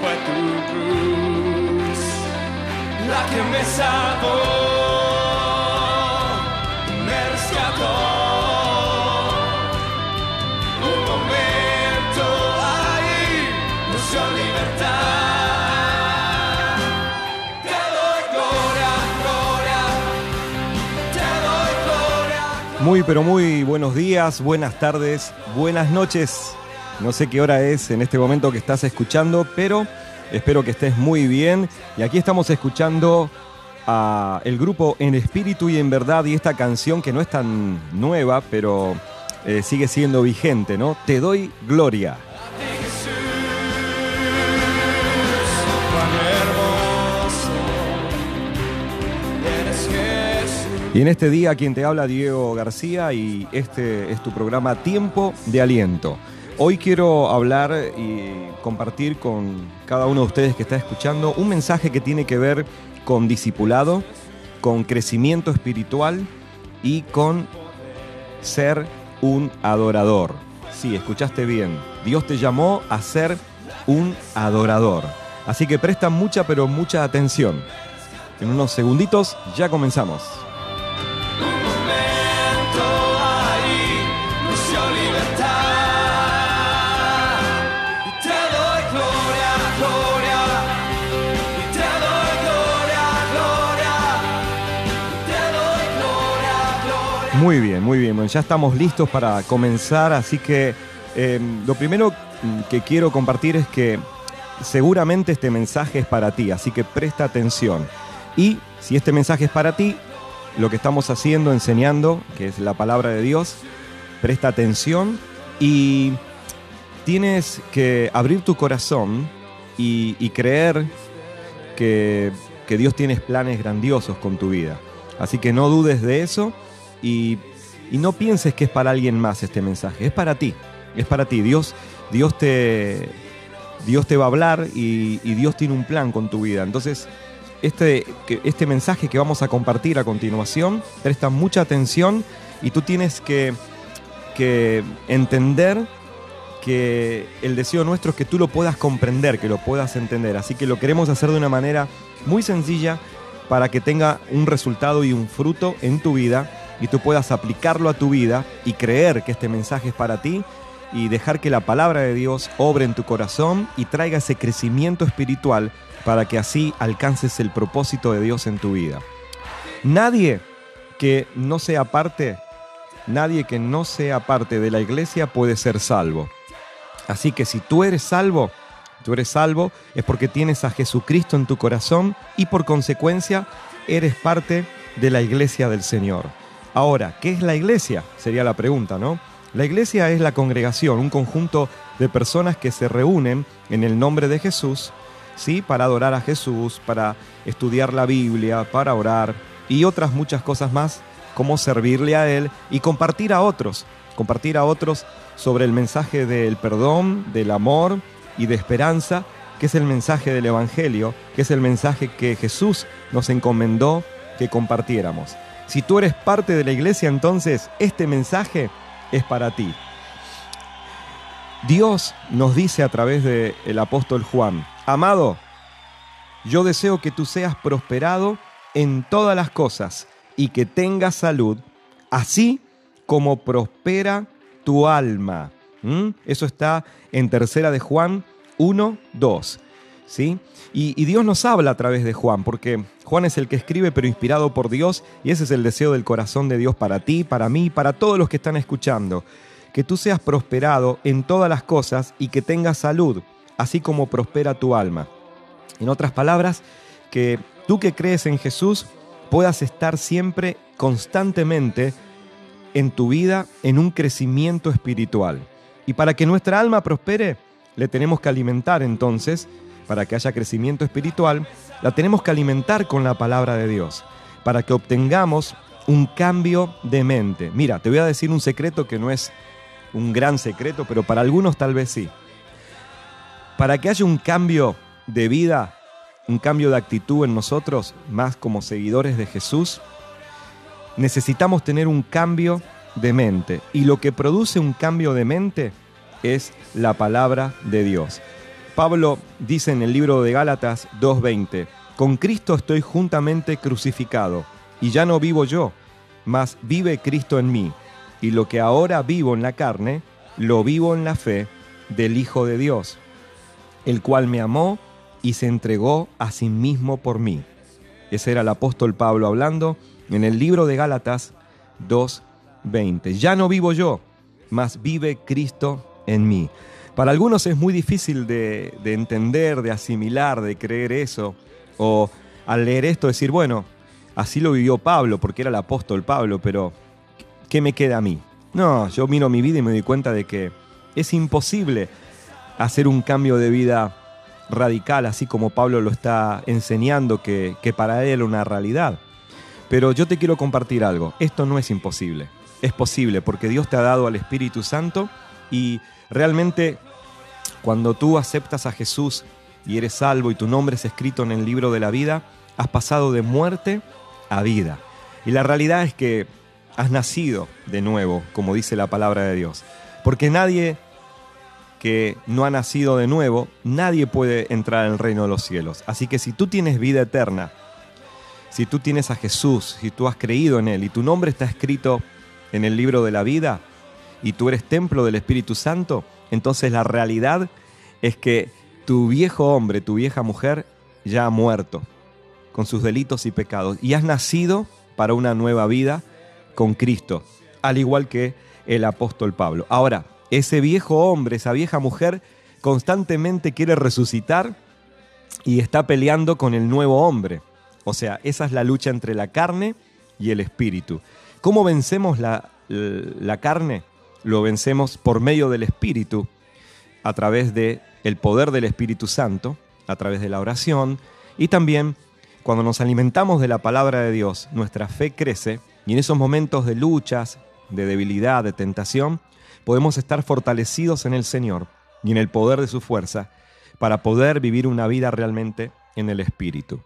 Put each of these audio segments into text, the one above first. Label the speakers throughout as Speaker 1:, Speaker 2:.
Speaker 1: fue tu cruz la que me salvó, me rescató. Un momento ahí nos dio libertad. Te doy gloria, gloria, te doy gloria.
Speaker 2: Muy, pero muy buenos días, buenas tardes, buenas noches. No sé qué hora es en este momento que estás escuchando, pero espero que estés muy bien. Y aquí estamos escuchando a el grupo En Espíritu y en Verdad y esta canción que no es tan nueva, pero eh, sigue siendo vigente, ¿no? Te doy gloria. Y en este día quien te habla Diego García y este es tu programa Tiempo de Aliento. Hoy quiero hablar y compartir con cada uno de ustedes que está escuchando un mensaje que tiene que ver con discipulado, con crecimiento espiritual y con ser un adorador. Sí, escuchaste bien. Dios te llamó a ser un adorador. Así que presta mucha pero mucha atención. En unos segunditos ya comenzamos. Muy bien, muy bien. Bueno, ya estamos listos para comenzar, así que eh, lo primero mm, que quiero compartir es que seguramente este mensaje es para ti, así que presta atención. Y si este mensaje es para ti, lo que estamos haciendo, enseñando, que es la palabra de Dios, presta atención y tienes que abrir tu corazón y, y creer que, que Dios tiene planes grandiosos con tu vida. Así que no dudes de eso y, no pienses que es para alguien más este mensaje, es para ti, es para ti. Dios, Dios, te, Dios te va a hablar y, Dios tiene un plan con tu vida. Entonces, este, este mensaje que vamos a compartir a continuación, presta mucha atención y tú tienes que entender que el deseo nuestro es que tú lo puedas comprender, que lo puedas entender. Así que lo queremos hacer de una manera muy sencilla para que tenga un resultado y un fruto en tu vida y tú puedas aplicarlo a tu vida y creer que este mensaje es para ti y dejar que la palabra de Dios obre en tu corazón y traiga ese crecimiento espiritual para que así alcances el propósito de Dios en tu vida. Nadie que no sea parte, nadie que no sea parte de la iglesia puede ser salvo. Así que si tú eres salvo, tú eres salvo es porque tienes a Jesucristo en tu corazón y por consecuencia eres parte de la iglesia del Señor. Ahora, ¿qué es la iglesia? Sería la pregunta, ¿no? La iglesia es la congregación, un conjunto de personas que se reúnen en el nombre de Jesús, ¿sí? Para adorar a Jesús, para estudiar la Biblia, para orar y otras muchas cosas más, como servirle a Él y compartir a otros, compartir a otros sobre el mensaje del perdón, del amor y de esperanza, que es el mensaje del Evangelio, que es el mensaje que Jesús nos encomendó que compartiéramos. Si tú eres parte de la iglesia, entonces este mensaje es para ti. Dios nos dice a través del apóstol Juan, amado, yo deseo que tú seas prosperado en todas las cosas y que tengas salud, así como prospera tu alma. ¿Mm? Eso está en tercera de Juan 1, 2. ¿sí? Y, y Dios nos habla a través de Juan, porque Juan es el que escribe, pero inspirado por Dios, y ese es el deseo del corazón de Dios para ti, para mí, para todos los que están escuchando. Que tú seas prosperado en todas las cosas y que tengas salud, así como prospera tu alma. En otras palabras, que tú que crees en Jesús puedas estar siempre, constantemente, en tu vida en un crecimiento espiritual. Y para que nuestra alma prospere, le tenemos que alimentar entonces, para que haya crecimiento espiritual, la tenemos que alimentar con la palabra de Dios, para que obtengamos un cambio de mente. Mira, te voy a decir un secreto que no es un gran secreto, pero para algunos tal vez sí. Para que haya un cambio de vida, un cambio de actitud en nosotros, más como seguidores de Jesús, necesitamos tener un cambio de mente. Y lo que produce un cambio de mente es la palabra de Dios. Pablo dice en el libro de Gálatas 2.20, con Cristo estoy juntamente crucificado, y ya no vivo yo, mas vive Cristo en mí, y lo que ahora vivo en la carne, lo vivo en la fe del Hijo de Dios, el cual me amó y se entregó a sí mismo por mí. Ese era el apóstol Pablo hablando en el libro de Gálatas 2.20. Ya no vivo yo, mas vive Cristo en mí. Para algunos es muy difícil de, de entender, de asimilar, de creer eso, o al leer esto decir, bueno, así lo vivió Pablo, porque era el apóstol Pablo, pero ¿qué me queda a mí? No, yo miro mi vida y me doy cuenta de que es imposible hacer un cambio de vida radical, así como Pablo lo está enseñando, que, que para él era una realidad. Pero yo te quiero compartir algo, esto no es imposible, es posible porque Dios te ha dado al Espíritu Santo y realmente cuando tú aceptas a Jesús y eres salvo y tu nombre es escrito en el libro de la vida, has pasado de muerte a vida. Y la realidad es que has nacido de nuevo, como dice la palabra de Dios. Porque nadie que no ha nacido de nuevo, nadie puede entrar en el reino de los cielos. Así que si tú tienes vida eterna, si tú tienes a Jesús, si tú has creído en Él y tu nombre está escrito en el libro de la vida y tú eres templo del Espíritu Santo, entonces la realidad es que tu viejo hombre, tu vieja mujer ya ha muerto con sus delitos y pecados y has nacido para una nueva vida con Cristo, al igual que el apóstol Pablo. Ahora, ese viejo hombre, esa vieja mujer, constantemente quiere resucitar y está peleando con el nuevo hombre. O sea, esa es la lucha entre la carne y el espíritu. ¿Cómo vencemos la, la carne? Lo vencemos por medio del espíritu, a través del el poder del Espíritu Santo, a través de la oración y también cuando nos alimentamos de la palabra de Dios, nuestra fe crece y en esos momentos de luchas, de debilidad, de tentación, podemos estar fortalecidos en el Señor y en el poder de su fuerza para poder vivir una vida realmente en el Espíritu.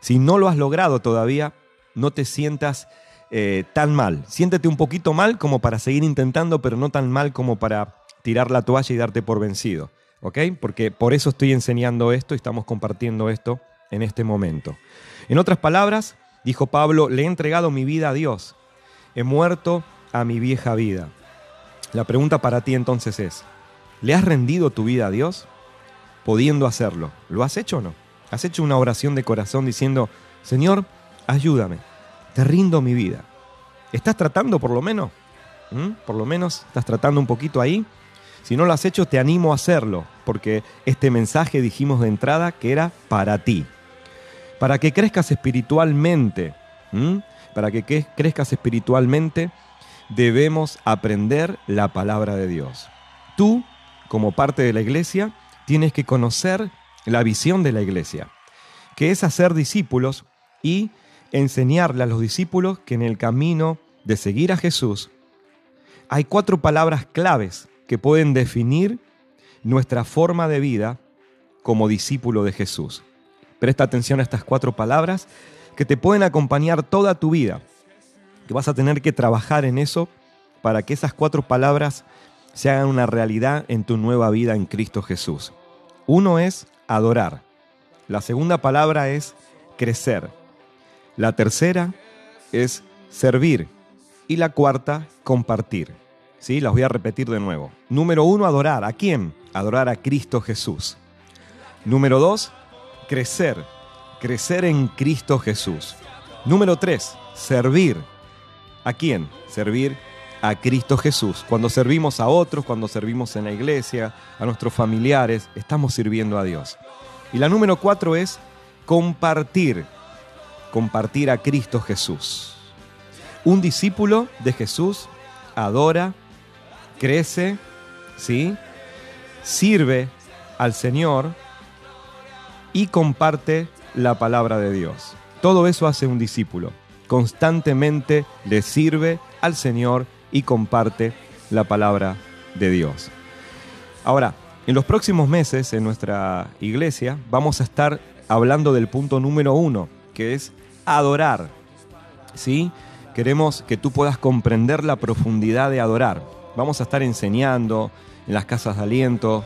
Speaker 2: Si no lo has logrado todavía, no te sientas eh, tan mal. Siéntete un poquito mal como para seguir intentando, pero no tan mal como para tirar la toalla y darte por vencido. ¿Ok? Porque por eso estoy enseñando esto y estamos compartiendo esto en este momento. En otras palabras, dijo Pablo, le he entregado mi vida a Dios. He muerto a mi vieja vida. La pregunta para ti entonces es, ¿le has rendido tu vida a Dios? Pudiendo hacerlo. ¿Lo has hecho o no? ¿Has hecho una oración de corazón diciendo, Señor, ayúdame, te rindo mi vida? ¿Estás tratando por lo menos? ¿Mm? Por lo menos estás tratando un poquito ahí. Si no lo has hecho, te animo a hacerlo, porque este mensaje dijimos de entrada que era para ti. Para que crezcas espiritualmente, ¿m? para que- crezcas espiritualmente, debemos aprender la palabra de Dios. Tú, como parte de la iglesia, tienes que conocer la visión de la iglesia, que es hacer discípulos y enseñarle a los discípulos que en el camino de seguir a Jesús hay cuatro palabras claves que pueden definir nuestra forma de vida como discípulo de Jesús. Presta atención a estas cuatro palabras que te pueden acompañar toda tu vida, que vas a tener que trabajar en eso para que esas cuatro palabras se hagan una realidad en tu nueva vida en Cristo Jesús. Uno es adorar. La segunda palabra es crecer. La tercera es servir. Y la cuarta, compartir. ¿Sí? Las voy a repetir de nuevo. Número uno, adorar. ¿A quién? Adorar a Cristo Jesús. Número dos, crecer. Crecer en Cristo Jesús. Número tres, servir. ¿A quién? Servir a Cristo Jesús. Cuando servimos a otros, cuando servimos en la iglesia, a nuestros familiares, estamos sirviendo a Dios. Y la número cuatro es compartir. Compartir a Cristo Jesús. Un discípulo de Jesús adora, crece, ¿sí? sirve al Señor y comparte la palabra de Dios. Todo eso hace un discípulo. constantemente le sirve al Señor y comparte la palabra de Dios. Ahora, en los próximos meses en nuestra iglesia vamos a estar hablando del punto número uno, que es adorar. ¿Sí? Queremos que tú puedas comprender la profundidad de adorar. Vamos a estar enseñando en las casas de aliento,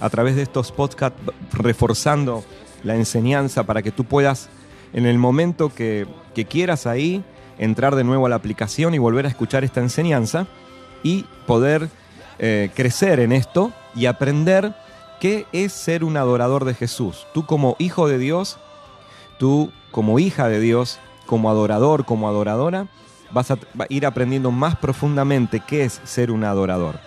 Speaker 2: a través de estos podcasts, reforzando la enseñanza para que tú puedas, en el momento que, quieras ahí, entrar de nuevo a la aplicación y volver a escuchar esta enseñanza y poder eh, crecer en esto y aprender qué es ser un adorador de Jesús. Tú como hijo de Dios, tú como hija de Dios, como adorador, como adoradora, vas a ir aprendiendo más profundamente qué es ser un adorador.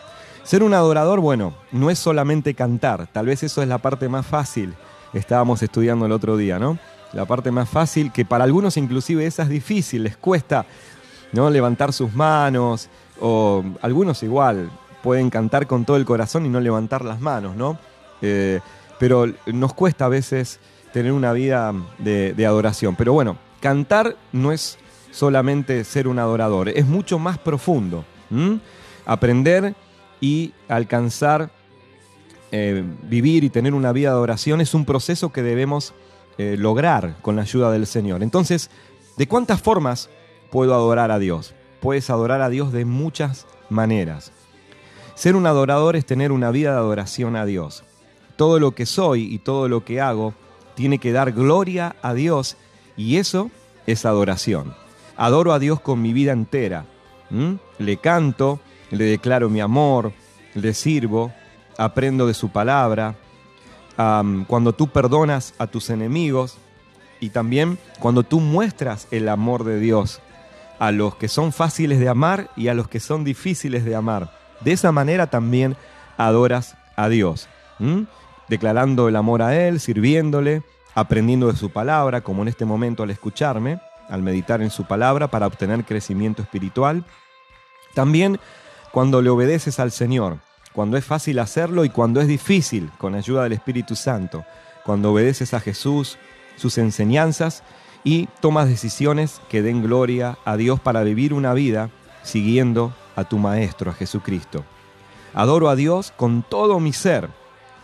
Speaker 2: Ser un adorador, bueno, no es solamente cantar, tal vez eso es la parte más fácil. Estábamos estudiando el otro día, ¿no? La parte más fácil, que para algunos inclusive esa es difícil, les cuesta ¿no? levantar sus manos, o algunos igual, pueden cantar con todo el corazón y no levantar las manos, ¿no? Eh, pero nos cuesta a veces tener una vida de, adoración. Pero bueno, cantar no es solamente ser un adorador, es mucho más profundo. Aprender y alcanzar, eh, vivir y tener una vida de adoración es un proceso que debemos eh, lograr con la ayuda del Señor. Entonces, ¿de cuántas formas puedo adorar a Dios? Puedes adorar a Dios de muchas maneras. Ser un adorador es tener una vida de adoración a Dios. Todo lo que soy y todo lo que hago tiene que dar gloria a Dios y eso es adoración. Adoro a Dios con mi vida entera. Le canto, le declaro mi amor, le sirvo, aprendo de su palabra. cuando tú perdonas a tus enemigos y también cuando tú muestras el amor de Dios a los que son fáciles de amar y a los que son difíciles de amar. De esa manera también adoras a Dios, declarando el amor a Él, sirviéndole, aprendiendo de su palabra, como en este momento al escucharme, al meditar en su palabra para obtener crecimiento espiritual. También cuando le obedeces al Señor, cuando es fácil hacerlo y cuando es difícil, con ayuda del Espíritu Santo, cuando obedeces a Jesús, sus enseñanzas y tomas decisiones que den gloria a Dios para vivir una vida siguiendo a tu Maestro, a Jesucristo. Adoro a Dios con todo mi ser,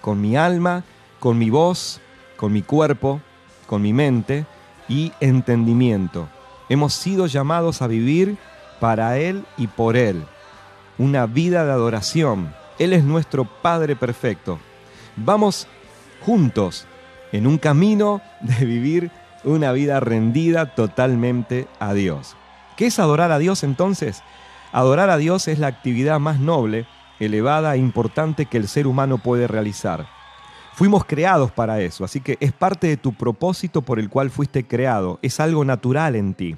Speaker 2: con mi alma, con mi voz, con mi cuerpo, con mi mente y entendimiento. Hemos sido llamados a vivir para Él y por Él. Una vida de adoración. Él es nuestro Padre perfecto. Vamos juntos en un camino de vivir una vida rendida totalmente a Dios. ¿Qué es adorar a Dios entonces? Adorar a Dios es la actividad más noble, elevada e importante que el ser humano puede realizar. Fuimos creados para eso, así que es parte de tu propósito por el cual fuiste creado, es algo natural en ti.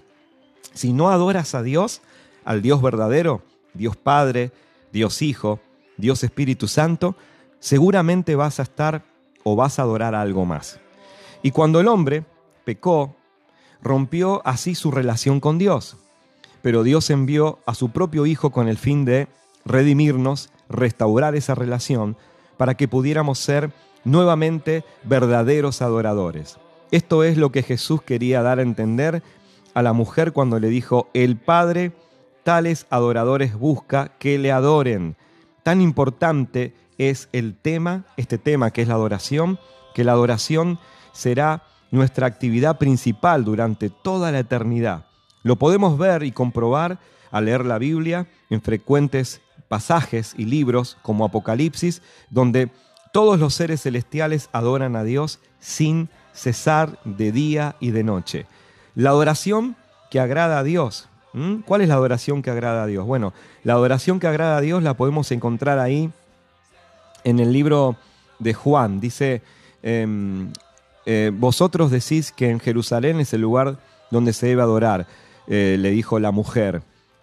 Speaker 2: Si no adoras a Dios, al Dios verdadero, Dios Padre, Dios Hijo, Dios Espíritu Santo, seguramente vas a estar o vas a adorar a algo más. Y cuando el hombre pecó, rompió así su relación con Dios pero Dios envió a su propio Hijo con el fin de redimirnos, restaurar esa relación, para que pudiéramos ser nuevamente verdaderos adoradores. Esto es lo que Jesús quería dar a entender a la mujer cuando le dijo, el Padre tales adoradores busca que le adoren. Tan importante es el tema, este tema que es la adoración, que la adoración será nuestra actividad principal durante toda la eternidad. Lo podemos ver y comprobar al leer la Biblia en frecuentes pasajes y libros como Apocalipsis, donde todos los seres celestiales adoran a Dios sin cesar de día y de noche. La adoración que agrada a Dios. ¿Cuál es la adoración que agrada a Dios? Bueno, la adoración que agrada a Dios la podemos encontrar ahí en el libro de Juan. Dice, em, eh, vosotros decís que en Jerusalén es el lugar donde se debe adorar. Eh, le dijo la mujer.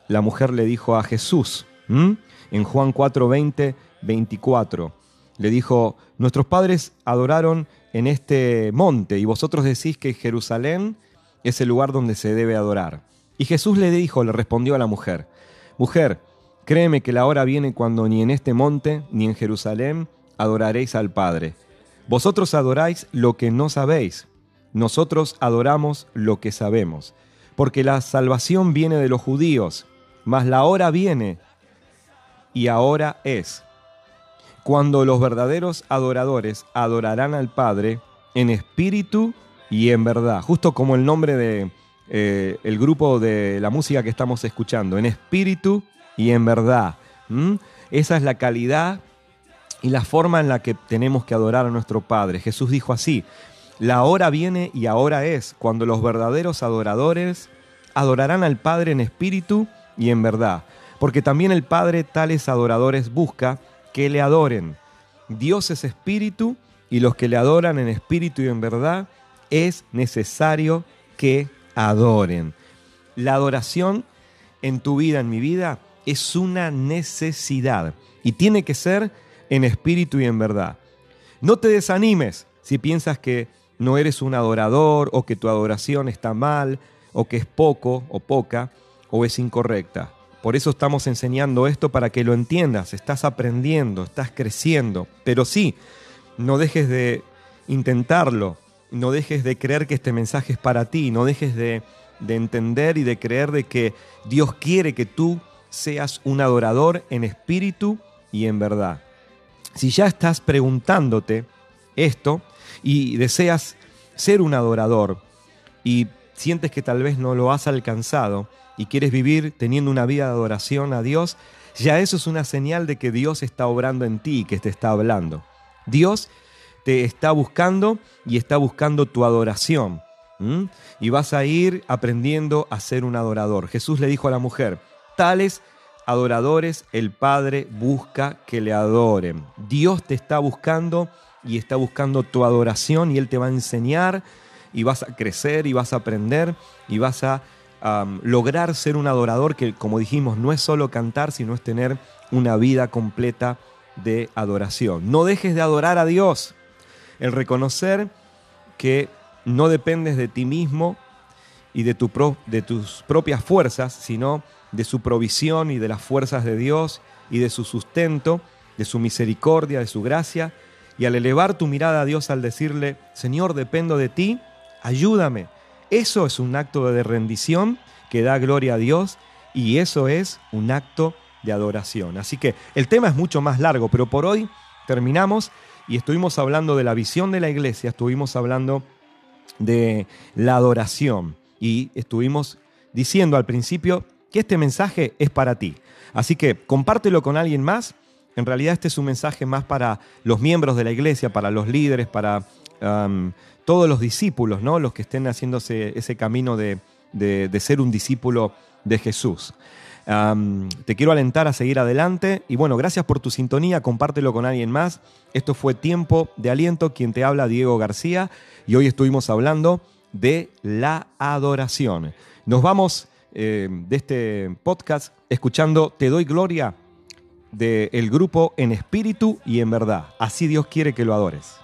Speaker 2: La mujer le dijo a Jesús, en Juan 4, 20, 24. Le dijo, nuestros padres adoraron en este monte y vosotros decís que Jerusalén es el lugar donde se debe adorar. Y Jesús le dijo, le respondió a la mujer, mujer, créeme que la hora viene cuando ni en este monte ni en Jerusalén adoraréis al Padre. Vosotros adoráis lo que no sabéis, nosotros adoramos lo que sabemos porque la salvación viene de los judíos, mas la hora viene y ahora es, cuando los verdaderos adoradores adorarán al Padre en espíritu y en verdad, justo como el nombre de eh, el grupo de la música que estamos escuchando, en espíritu y en verdad. Esa es la calidad y la forma en la que tenemos que adorar a nuestro Padre. Jesús dijo así, la hora viene y ahora es, cuando los verdaderos adoradores adorarán al Padre en espíritu y en verdad, porque también el Padre tales adoradores busca que le adoren. Dios es espíritu y los que le adoran en espíritu y en verdad es necesario que adoren. La adoración en tu vida, en mi vida, es una necesidad y tiene que ser en espíritu y en verdad. No te desanimes si piensas que no eres un adorador o que tu adoración está mal o que es poco o poca o es incorrecta. Por eso estamos enseñando esto para que lo entiendas, estás aprendiendo, estás creciendo, pero sí, no dejes de intentarlo, no dejes de creer que este mensaje es para ti, no dejes de, de entender y de creer de que Dios quiere que tú seas un adorador en espíritu y en verdad. Si ya estás preguntándote esto y deseas ser un adorador y sientes que tal vez no lo has alcanzado y quieres vivir teniendo una vida de adoración a Dios, ya eso es una señal de que Dios está obrando en ti y que te está hablando. Dios te está buscando y está buscando tu adoración. Y vas a ir aprendiendo a ser un adorador. Jesús le dijo a la mujer, tales adoradores el Padre busca que le adoren. Dios te está buscando y está buscando tu adoración y Él te va a enseñar y vas a crecer y vas a aprender y vas a lograr ser un adorador que, como dijimos, no es solo cantar, sino es tener una vida completa de adoración. No dejes de adorar a Dios. El reconocer que no dependes de ti mismo y de, de tus propias fuerzas, sino de su provisión y de las fuerzas de Dios y de su sustento, de su misericordia, de su gracia. Y al elevar tu mirada a Dios al decirle, Señor, dependo de ti, ayúdame. Eso es un acto de rendición que da gloria a Dios y eso es un acto de adoración. Así que el tema es mucho más largo, pero por hoy terminamos y estuvimos hablando de la visión de la iglesia, estuvimos hablando de la adoración y estuvimos diciendo al principio que este mensaje es para ti. Así que compártelo con alguien más. En realidad este es un mensaje más para los miembros de la iglesia, para los líderes, para todos los discípulos, ¿no? los que estén haciéndose ese camino de, de, de ser un discípulo de Jesús. Te quiero alentar a seguir adelante y bueno, gracias por tu sintonía, compártelo con alguien más. Esto fue Tiempo de Aliento, quien te habla Diego García y hoy estuvimos hablando de la adoración. Nos vamos eh, de este podcast escuchando Te doy gloria del grupo En Espíritu y en Verdad. Así Dios quiere que lo adores.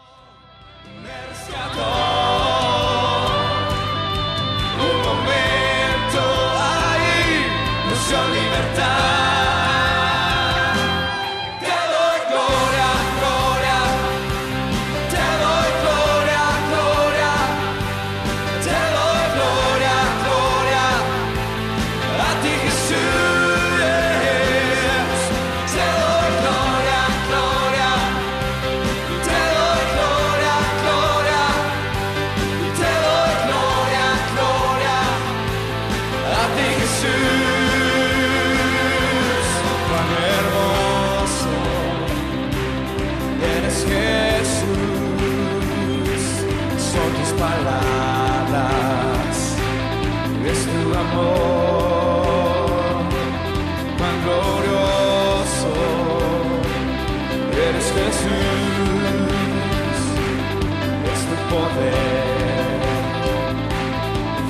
Speaker 1: Poder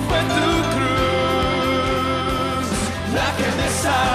Speaker 1: fue tu cruz la que me salvó.